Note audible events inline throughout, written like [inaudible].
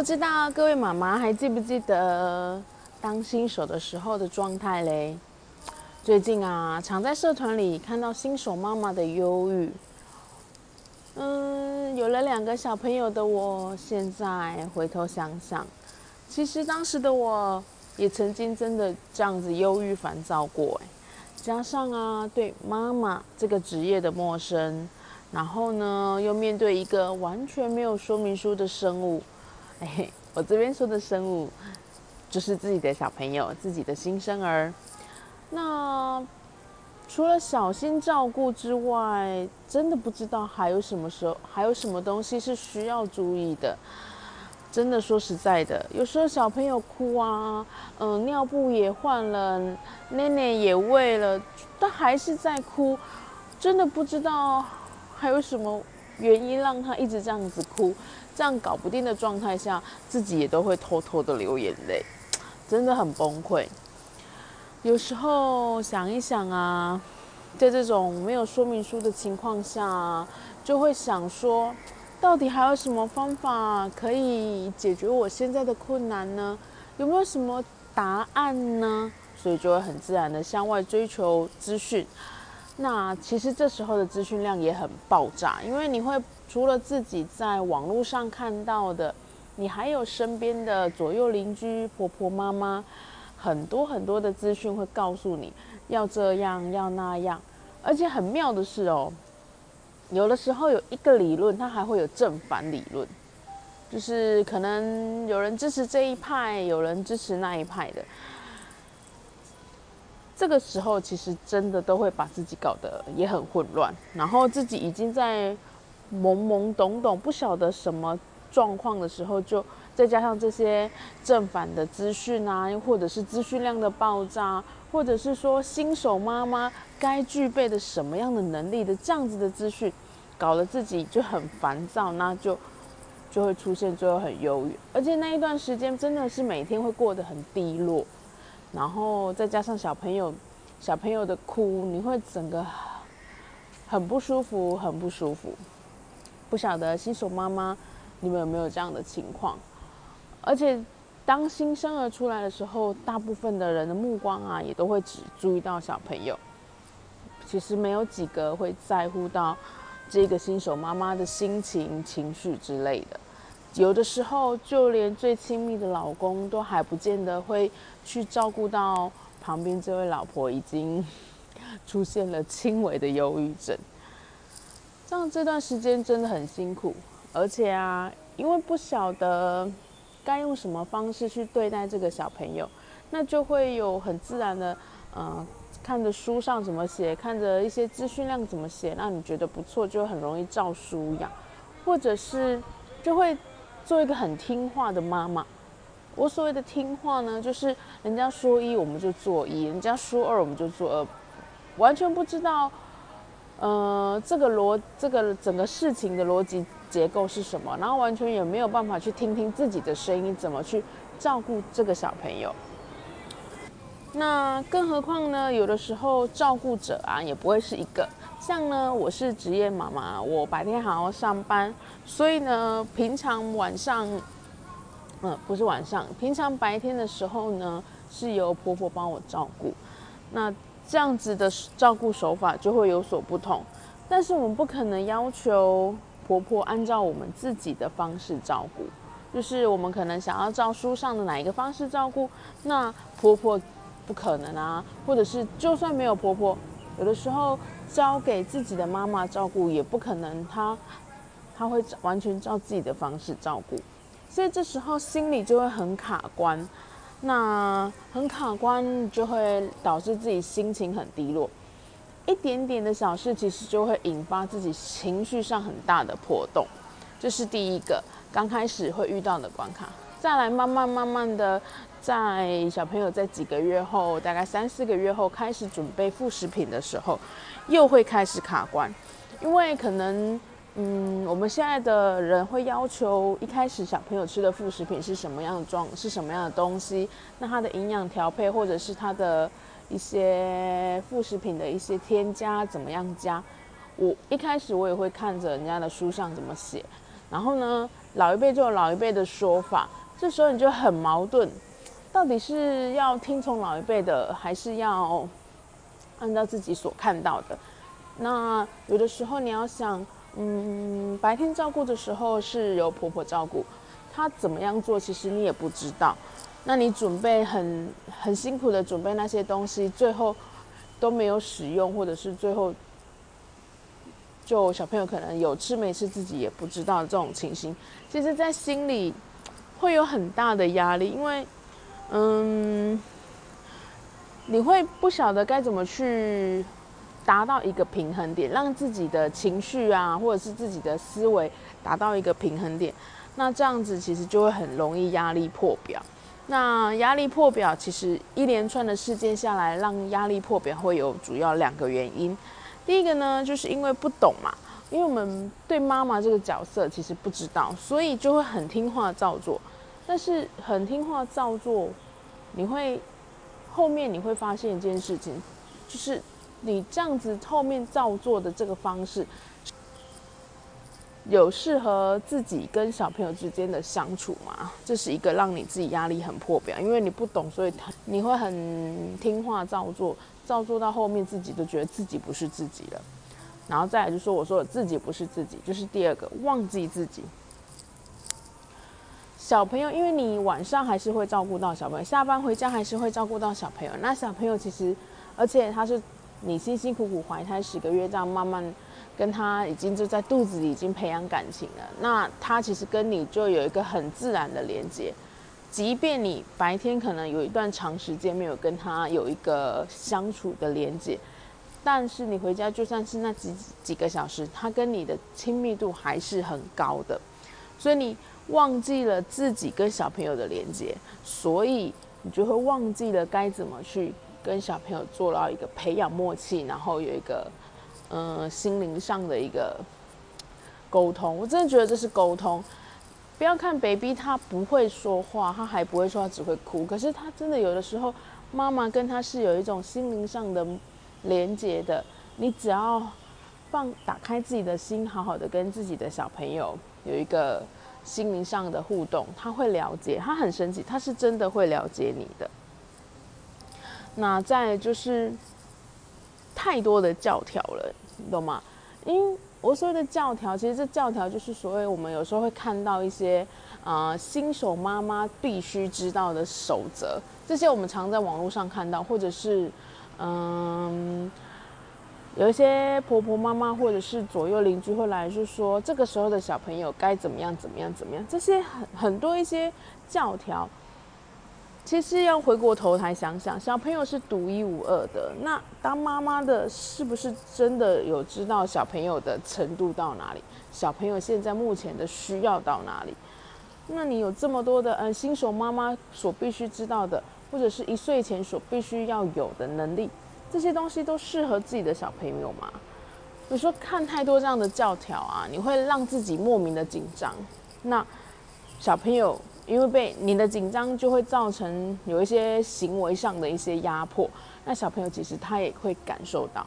不知道各位妈妈还记不记得当新手的时候的状态嘞？最近啊，常在社团里看到新手妈妈的忧郁。嗯，有了两个小朋友的我，现在回头想想，其实当时的我也曾经真的这样子忧郁烦躁过。哎，加上啊，对妈妈这个职业的陌生，然后呢，又面对一个完全没有说明书的生物。哎，[laughs] 我这边说的生物，就是自己的小朋友，自己的新生儿。那除了小心照顾之外，真的不知道还有什么时候，还有什么东西是需要注意的。真的说实在的，有时候小朋友哭啊，嗯，尿布也换了，奶奶也喂了，但还是在哭。真的不知道还有什么原因让他一直这样子哭。这样搞不定的状态下，自己也都会偷偷的流眼泪，[tsk] 真的很崩溃。有时候想一想啊，在这种没有说明书的情况下，就会想说，到底还有什么方法可以解决我现在的困难呢？有没有什么答案呢？所以就会很自然的向外追求资讯。那其实这时候的资讯量也很爆炸，因为你会。除了自己在网络上看到的，你还有身边的左右邻居、婆婆妈妈，很多很多的资讯会告诉你要这样要那样，而且很妙的是哦，有的时候有一个理论，它还会有正反理论，就是可能有人支持这一派，有人支持那一派的，这个时候其实真的都会把自己搞得也很混乱，然后自己已经在。懵懵懂懂，不晓得什么状况的时候，就再加上这些正反的资讯啊，又或者是资讯量的爆炸，或者是说新手妈妈该具备的什么样的能力的这样子的资讯，搞得自己就很烦躁，那就就会出现最后很忧郁，而且那一段时间真的是每天会过得很低落，然后再加上小朋友小朋友的哭，你会整个很不舒服，很不舒服。不晓得新手妈妈，你们有没有这样的情况？而且，当新生儿出来的时候，大部分的人的目光啊，也都会只注意到小朋友，其实没有几个会在乎到这个新手妈妈的心情、情绪之类的。有的时候，就连最亲密的老公都还不见得会去照顾到旁边这位老婆，已经 [laughs] 出现了轻微的忧郁症。这样这段时间真的很辛苦，而且啊，因为不晓得该用什么方式去对待这个小朋友，那就会有很自然的，呃，看着书上怎么写，看着一些资讯量怎么写，让你觉得不错，就很容易照书养，或者是就会做一个很听话的妈妈。我所谓的听话呢，就是人家说一我们就做一，人家说二我们就做二，完全不知道。呃，这个逻这个整个事情的逻辑结构是什么？然后完全也没有办法去听听自己的声音，怎么去照顾这个小朋友？那更何况呢？有的时候照顾者啊，也不会是一个。像呢，我是职业妈妈，我白天还要上班，所以呢，平常晚上，嗯，不是晚上，平常白天的时候呢，是由婆婆帮我照顾。那这样子的照顾手法就会有所不同，但是我们不可能要求婆婆按照我们自己的方式照顾，就是我们可能想要照书上的哪一个方式照顾，那婆婆不可能啊，或者是就算没有婆婆，有的时候交给自己的妈妈照顾也不可能，她她会完全照自己的方式照顾，所以这时候心里就会很卡关。那很卡关，就会导致自己心情很低落。一点点的小事，其实就会引发自己情绪上很大的波动。这是第一个刚开始会遇到的关卡。再来，慢慢慢慢的，在小朋友在几个月后，大概三四个月后开始准备副食品的时候，又会开始卡关，因为可能。嗯，我们现在的人会要求一开始小朋友吃的副食品是什么样的状，是什么样的东西？那它的营养调配或者是它的一些副食品的一些添加怎么样加？我一开始我也会看着人家的书上怎么写，然后呢，老一辈就有老一辈的说法，这时候你就很矛盾，到底是要听从老一辈的，还是要按照自己所看到的？那有的时候你要想。嗯，白天照顾的时候是由婆婆照顾，她怎么样做，其实你也不知道。那你准备很很辛苦的准备那些东西，最后都没有使用，或者是最后就小朋友可能有吃没吃，自己也不知道这种情形，其实，在心里会有很大的压力，因为嗯，你会不晓得该怎么去。达到一个平衡点，让自己的情绪啊，或者是自己的思维达到一个平衡点，那这样子其实就会很容易压力破表。那压力破表，其实一连串的事件下来，让压力破表会有主要两个原因。第一个呢，就是因为不懂嘛，因为我们对妈妈这个角色其实不知道，所以就会很听话照做。但是很听话照做，你会后面你会发现一件事情，就是。你这样子后面照做的这个方式，有适合自己跟小朋友之间的相处吗？这是一个让你自己压力很破表，因为你不懂，所以你会很听话照做，照做到后面自己都觉得自己不是自己了。然后再来就说我说自己不是自己，就是第二个忘记自己。小朋友，因为你晚上还是会照顾到小朋友，下班回家还是会照顾到小朋友。那小朋友其实，而且他是。你辛辛苦苦怀胎十个月，这样慢慢跟他已经就在肚子里已经培养感情了。那他其实跟你就有一个很自然的连接，即便你白天可能有一段长时间没有跟他有一个相处的连接，但是你回家就算是那几几个小时，他跟你的亲密度还是很高的。所以你忘记了自己跟小朋友的连接，所以你就会忘记了该怎么去。跟小朋友做到一个培养默契，然后有一个嗯心灵上的一个沟通，我真的觉得这是沟通。不要看 baby 他不会说话，他还不会说，他只会哭。可是他真的有的时候，妈妈跟他是有一种心灵上的连接的。你只要放打开自己的心，好好的跟自己的小朋友有一个心灵上的互动，他会了解，他很神奇，他是真的会了解你的。那再就是太多的教条了，你懂吗？因我所谓的教条，其实这教条就是所谓我们有时候会看到一些啊新手妈妈必须知道的守则，这些我们常在网络上看到，或者是嗯有一些婆婆妈妈或者是左右邻居会来就说这个时候的小朋友该怎么样怎么样怎么样，这些很很多一些教条。其实要回过头来想想，小朋友是独一无二的。那当妈妈的，是不是真的有知道小朋友的程度到哪里？小朋友现在目前的需要到哪里？那你有这么多的，嗯，新手妈妈所必须知道的，或者是一岁前所必须要有的能力，这些东西都适合自己的小朋友吗？有时候看太多这样的教条啊，你会让自己莫名的紧张。那小朋友。因为被你的紧张，就会造成有一些行为上的一些压迫。那小朋友其实他也会感受到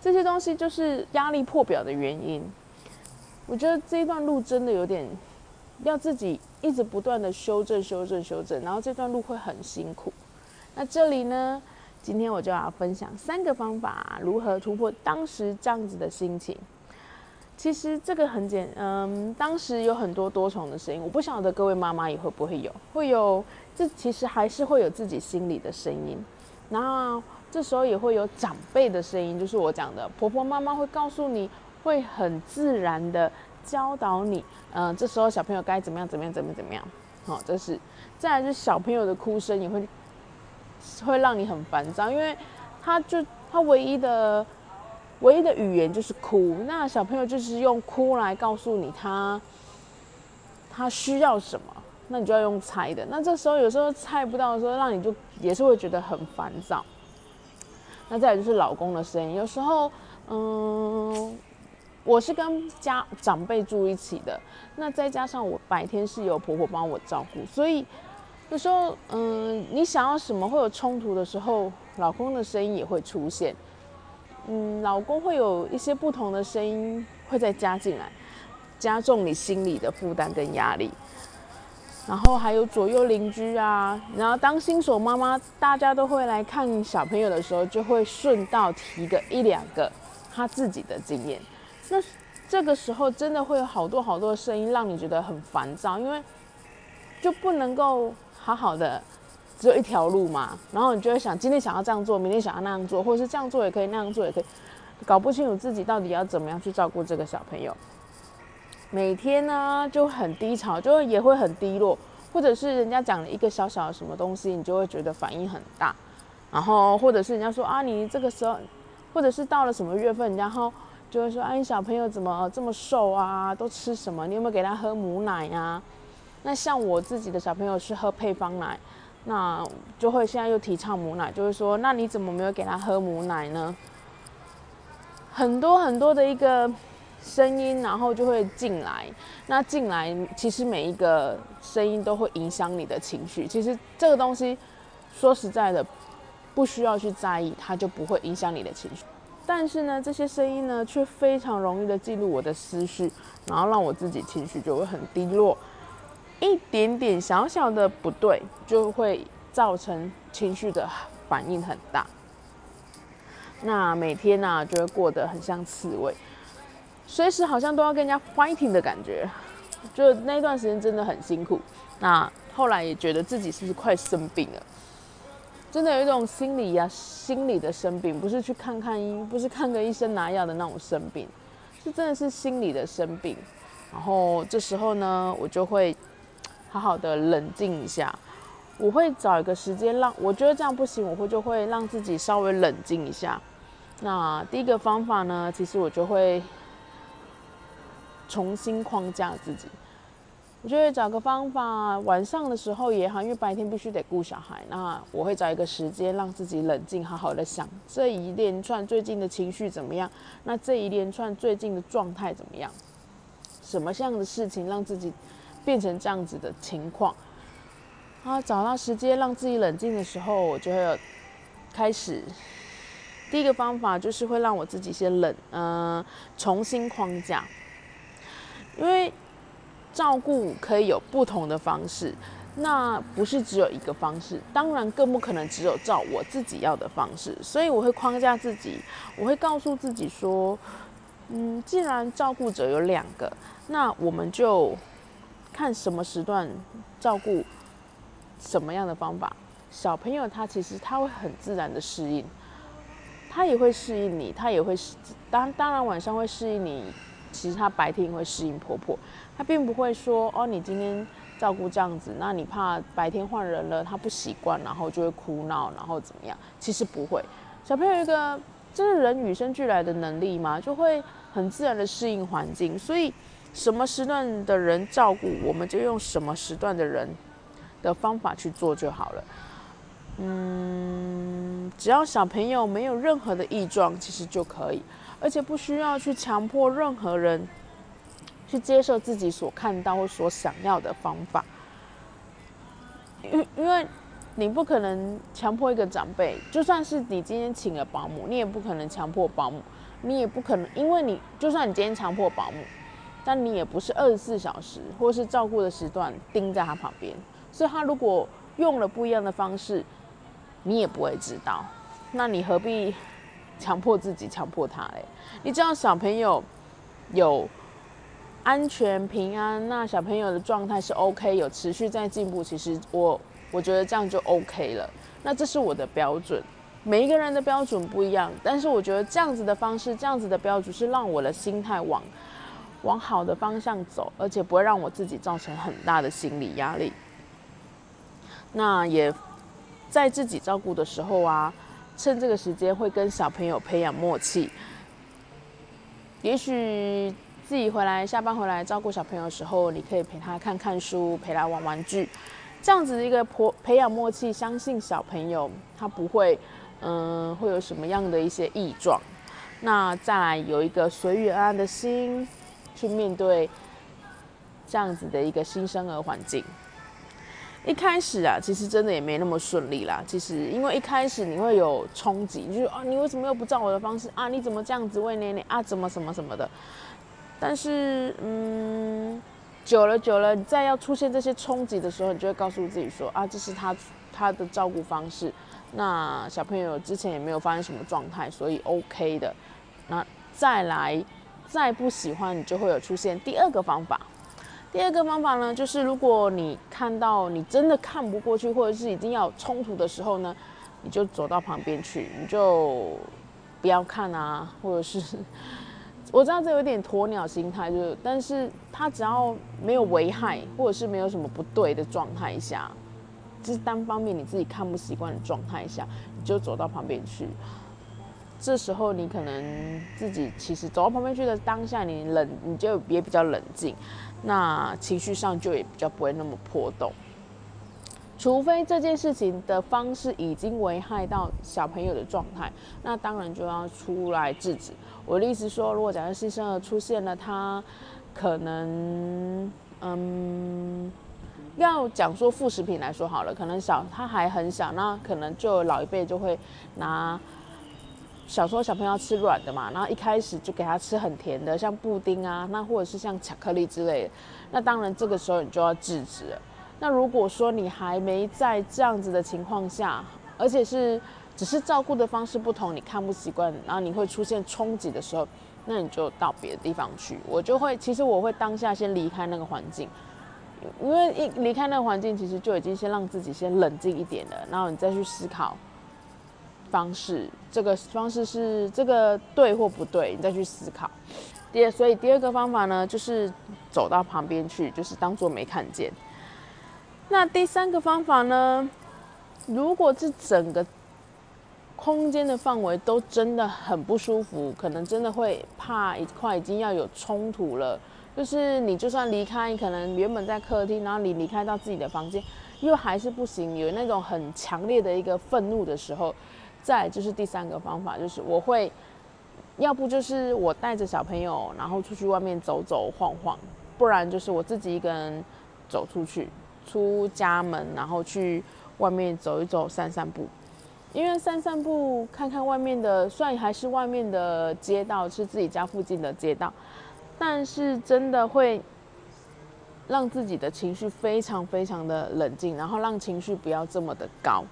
这些东西，就是压力破表的原因。我觉得这一段路真的有点要自己一直不断的修正、修正、修正，然后这段路会很辛苦。那这里呢，今天我就要分享三个方法，如何突破当时这样子的心情。其实这个很简，嗯，当时有很多多重的声音，我不晓得各位妈妈也会不会有，会有，这其实还是会有自己心里的声音，然后这时候也会有长辈的声音，就是我讲的婆婆妈妈会告诉你，会很自然的教导你，嗯，这时候小朋友该怎么样怎么样怎么怎么样，好，这是，再来是小朋友的哭声也会会让你很烦躁，因为他就他唯一的。唯一的语言就是哭。那小朋友就是用哭来告诉你他他需要什么，那你就要用猜的。那这时候有时候猜不到的时候，让你就也是会觉得很烦躁。那再来就是老公的声音，有时候，嗯，我是跟家长辈住一起的，那再加上我白天是有婆婆帮我照顾，所以有时候，嗯，你想要什么会有冲突的时候，老公的声音也会出现，嗯，老公会有一些不同的声音会再加进来，加重你心里的负担跟压力。然后还有左右邻居啊，然后当新手妈妈，大家都会来看小朋友的时候，就会顺道提个一两个他自己的经验。那这个时候真的会有好多好多的声音，让你觉得很烦躁，因为就不能够好好的只有一条路嘛。然后你就会想，今天想要这样做，明天想要那样做，或者是这样做也可以，那样做也可以，搞不清楚自己到底要怎么样去照顾这个小朋友。每天呢就很低潮，就也会很低落，或者是人家讲了一个小小的什么东西，你就会觉得反应很大，然后或者是人家说啊，你这个时候，或者是到了什么月份，然后就会说，哎，你小朋友怎么这么瘦啊？都吃什么？你有没有给他喝母奶呀？那像我自己的小朋友是喝配方奶，那就会现在又提倡母奶，就是说，那你怎么没有给他喝母奶呢？很多很多的一个。声音，然后就会进来。那进来，其实每一个声音都会影响你的情绪。其实这个东西，说实在的，不需要去在意，它就不会影响你的情绪。但是呢，这些声音呢，却非常容易的记录我的思绪，然后让我自己情绪就会很低落。一点点小小的不对，就会造成情绪的反应很大。那每天呢，就会过得很像刺猬。随时好像都要跟人家 fighting 的感觉，就那段时间真的很辛苦。那后来也觉得自己是不是快生病了？真的有一种心理呀，心理的生病，不是去看看医，不是看个医生拿药的那种生病，是真的是心理的生病。然后这时候呢，我就会好好的冷静一下，我会找一个时间让我觉得这样不行，我会就会让自己稍微冷静一下。那第一个方法呢，其实我就会。重新框架自己，我就会找个方法，晚上的时候也好，因为白天必须得顾小孩，那我会找一个时间让自己冷静，好好的想这一连串最近的情绪怎么样，那这一连串最近的状态怎么样，什么样的事情让自己变成这样子的情况，啊，找到时间让自己冷静的时候，我就会开始第一个方法就是会让我自己先冷，嗯，重新框架。因为照顾可以有不同的方式，那不是只有一个方式，当然更不可能只有照我自己要的方式，所以我会框架自己，我会告诉自己说，嗯，既然照顾者有两个，那我们就看什么时段照顾什么样的方法。小朋友他其实他会很自然的适应，他也会适应你，他也会当当然晚上会适应你。其实他白天会适应婆婆，他并不会说哦，你今天照顾这样子，那你怕白天换人了，他不习惯，然后就会哭闹，然后怎么样？其实不会，小朋友一个这是人与生俱来的能力嘛，就会很自然的适应环境。所以什么时段的人照顾，我们就用什么时段的人的方法去做就好了。嗯，只要小朋友没有任何的异状，其实就可以。而且不需要去强迫任何人去接受自己所看到或所想要的方法，因因为你不可能强迫一个长辈，就算是你今天请了保姆，你也不可能强迫保姆，你也不可能，因为你就算你今天强迫保姆，但你也不是二十四小时或是照顾的时段盯在他旁边，所以他如果用了不一样的方式，你也不会知道，那你何必？[laughs] 强迫自己，强迫他嘞！你知道小朋友有安全平安，那小朋友的状态是 OK，有持续在进步。其实我我觉得这样就 OK 了。那这是我的标准，每一个人的标准不一样。但是我觉得这样子的方式，这样子的标准是让我的心态往往好的方向走，而且不会让我自己造成很大的心理压力。那也在自己照顾的时候啊。趁这个时间会跟小朋友培养默契，也许自己回来下班回来照顾小朋友的时候，你可以陪他看看书，陪他玩玩具，这样子的一个培养默契，相信小朋友他不会，嗯，会有什么样的一些异状。那再来有一个随遇而安的心，去面对这样子的一个新生儿环境。一开始啊，其实真的也没那么顺利啦。其实因为一开始你会有冲击，你就是啊，你为什么又不照我的方式啊？你怎么这样子喂奶奶啊？怎么什么什么的？但是嗯，久了久了，你再要出现这些冲击的时候，你就会告诉自己说啊，这是他他的照顾方式。那小朋友之前也没有发生什么状态，所以 OK 的。那再来再不喜欢，你就会有出现第二个方法。第二个方法呢，就是如果你看到你真的看不过去，或者是已经要冲突的时候呢，你就走到旁边去，你就不要看啊，或者是 [laughs] 我知道这有点鸵鸟心态，就但是他只要没有危害，或者是没有什么不对的状态下，就是单方面你自己看不习惯的状态下，你就走到旁边去。这时候你可能自己其实走到旁边去的当下，你冷，你就也比较冷静。那情绪上就也比较不会那么波动，除非这件事情的方式已经危害到小朋友的状态，那当然就要出来制止。我的意思说，如果假设新生儿出现了，他可能，嗯，要讲说副食品来说好了，可能小他还很小，那可能就老一辈就会拿。小时候小朋友要吃软的嘛，然后一开始就给他吃很甜的，像布丁啊，那或者是像巧克力之类的。那当然这个时候你就要制止了。那如果说你还没在这样子的情况下，而且是只是照顾的方式不同，你看不习惯，然后你会出现冲击的时候，那你就到别的地方去。我就会，其实我会当下先离开那个环境，因为一离开那个环境，其实就已经先让自己先冷静一点了，然后你再去思考。方式，这个方式是这个对或不对，你再去思考。第二，所以第二个方法呢，就是走到旁边去，就是当做没看见。那第三个方法呢，如果这整个空间的范围都真的很不舒服，可能真的会怕一块已经要有冲突了。就是你就算离开，可能原本在客厅，然后你离开到自己的房间，又还是不行，有那种很强烈的一个愤怒的时候。再就是第三个方法，就是我会，要不就是我带着小朋友，然后出去外面走走晃晃，不然就是我自己一个人走出去，出家门，然后去外面走一走，散散步。因为散散步，看看外面的，虽然还是外面的街道，是自己家附近的街道，但是真的会让自己的情绪非常非常的冷静，然后让情绪不要这么的高。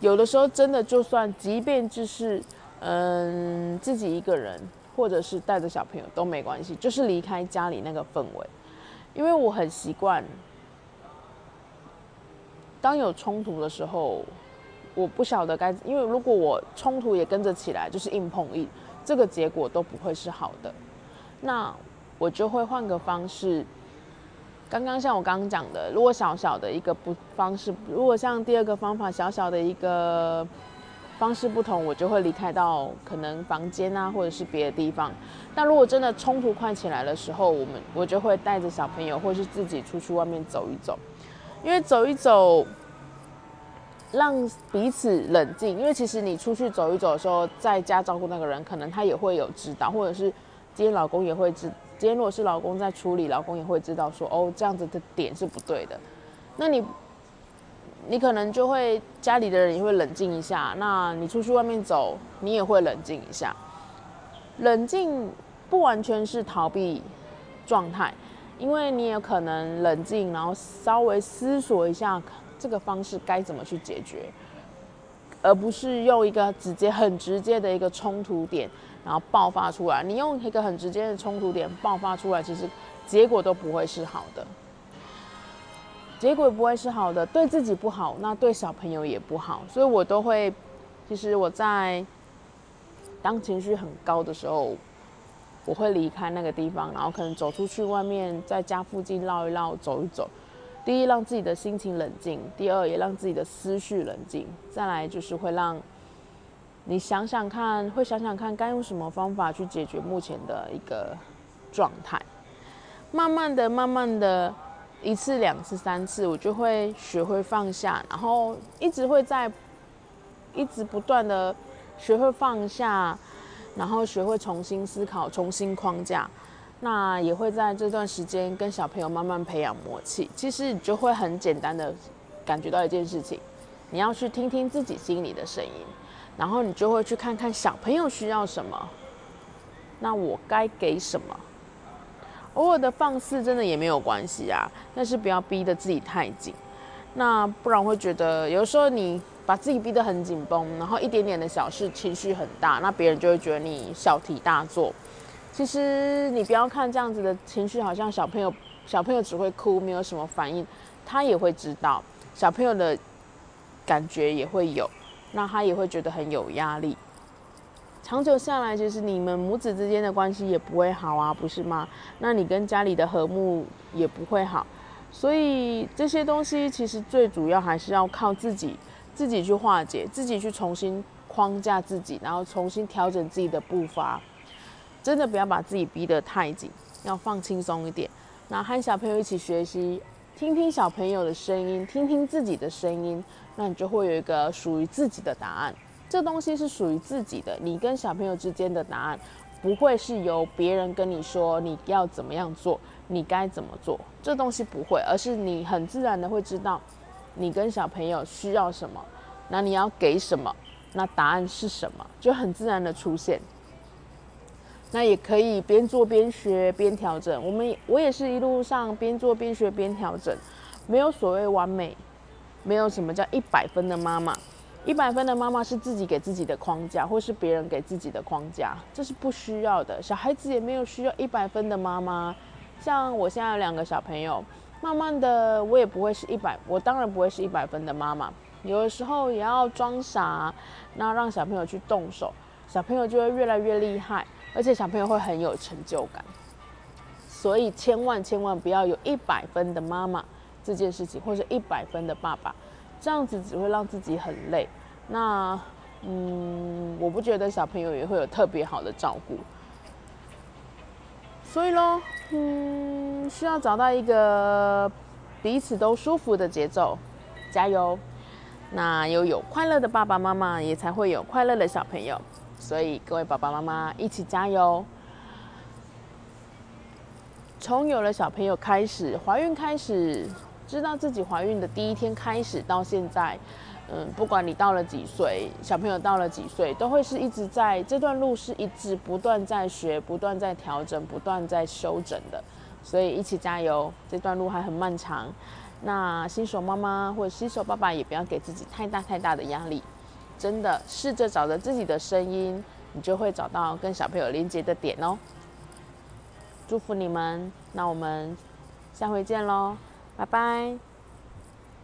有的时候真的就算，即便就是嗯自己一个人，或者是带着小朋友都没关系，就是离开家里那个氛围，因为我很习惯，当有冲突的时候，我不晓得该，因为如果我冲突也跟着起来，就是硬碰硬，这个结果都不会是好的，那我就会换个方式。刚刚像我刚刚讲的，如果小小的一个不方式，如果像第二个方法小小的一个方式不同，我就会离开到可能房间啊，或者是别的地方。但如果真的冲突快起来的时候，我们我就会带着小朋友，或是自己出去外面走一走，因为走一走，让彼此冷静。因为其实你出去走一走的时候，在家照顾那个人，可能他也会有指导，或者是今天老公也会知。今天如果是老公在处理，老公也会知道说哦，这样子的点是不对的。那你，你可能就会家里的人也会冷静一下。那你出去外面走，你也会冷静一下。冷静不完全是逃避状态，因为你也可能冷静，然后稍微思索一下这个方式该怎么去解决，而不是用一个直接很直接的一个冲突点。然后爆发出来，你用一个很直接的冲突点爆发出来，其实结果都不会是好的，结果不会是好的，对自己不好，那对小朋友也不好，所以我都会，其实我在当情绪很高的时候，我会离开那个地方，然后可能走出去外面，在家附近绕一绕，走一走。第一，让自己的心情冷静；第二，也让自己的思绪冷静；再来就是会让。你想想看，会想想看该用什么方法去解决目前的一个状态。慢慢的、慢慢的，一次、两次、三次，我就会学会放下，然后一直会在，一直不断的学会放下，然后学会重新思考、重新框架。那也会在这段时间跟小朋友慢慢培养默契。其实你就会很简单的感觉到一件事情，你要去听听自己心里的声音。然后你就会去看看小朋友需要什么，那我该给什么？偶尔的放肆真的也没有关系啊，但是不要逼得自己太紧，那不然会觉得有时候你把自己逼得很紧绷，然后一点点的小事情绪很大，那别人就会觉得你小题大做。其实你不要看这样子的情绪，好像小朋友小朋友只会哭，没有什么反应，他也会知道小朋友的感觉也会有。那他也会觉得很有压力，长久下来，其实你们母子之间的关系也不会好啊，不是吗？那你跟家里的和睦也不会好，所以这些东西其实最主要还是要靠自己，自己去化解，自己去重新框架自己，然后重新调整自己的步伐，真的不要把自己逼得太紧，要放轻松一点，那和小朋友一起学习。听听小朋友的声音，听听自己的声音，那你就会有一个属于自己的答案。这东西是属于自己的，你跟小朋友之间的答案，不会是由别人跟你说你要怎么样做，你该怎么做。这东西不会，而是你很自然的会知道，你跟小朋友需要什么，那你要给什么，那答案是什么，就很自然的出现。那也可以边做边学边调整。我们我也是一路上边做边学边调整，没有所谓完美，没有什么叫一百分的妈妈。一百分的妈妈是自己给自己的框架，或是别人给自己的框架，这是不需要的。小孩子也没有需要一百分的妈妈。像我现在有两个小朋友，慢慢的我也不会是一百，我当然不会是一百分的妈妈。有的时候也要装傻，那让小朋友去动手，小朋友就会越来越厉害。而且小朋友会很有成就感，所以千万千万不要有一百分的妈妈这件事情，或者一百分的爸爸，这样子只会让自己很累。那嗯，我不觉得小朋友也会有特别好的照顾。所以咯，嗯，需要找到一个彼此都舒服的节奏，加油！那又有快乐的爸爸妈妈，也才会有快乐的小朋友。所以各位爸爸妈妈一起加油！从有了小朋友开始，怀孕开始，知道自己怀孕的第一天开始到现在，嗯，不管你到了几岁，小朋友到了几岁，都会是一直在这段路是一直不断在学、不断在调整、不断在修整的。所以一起加油，这段路还很漫长。那新手妈妈或者新手爸爸也不要给自己太大太大的压力。真的试着找着自己的声音，你就会找到跟小朋友连接的点哦。祝福你们，那我们下回见喽，拜拜。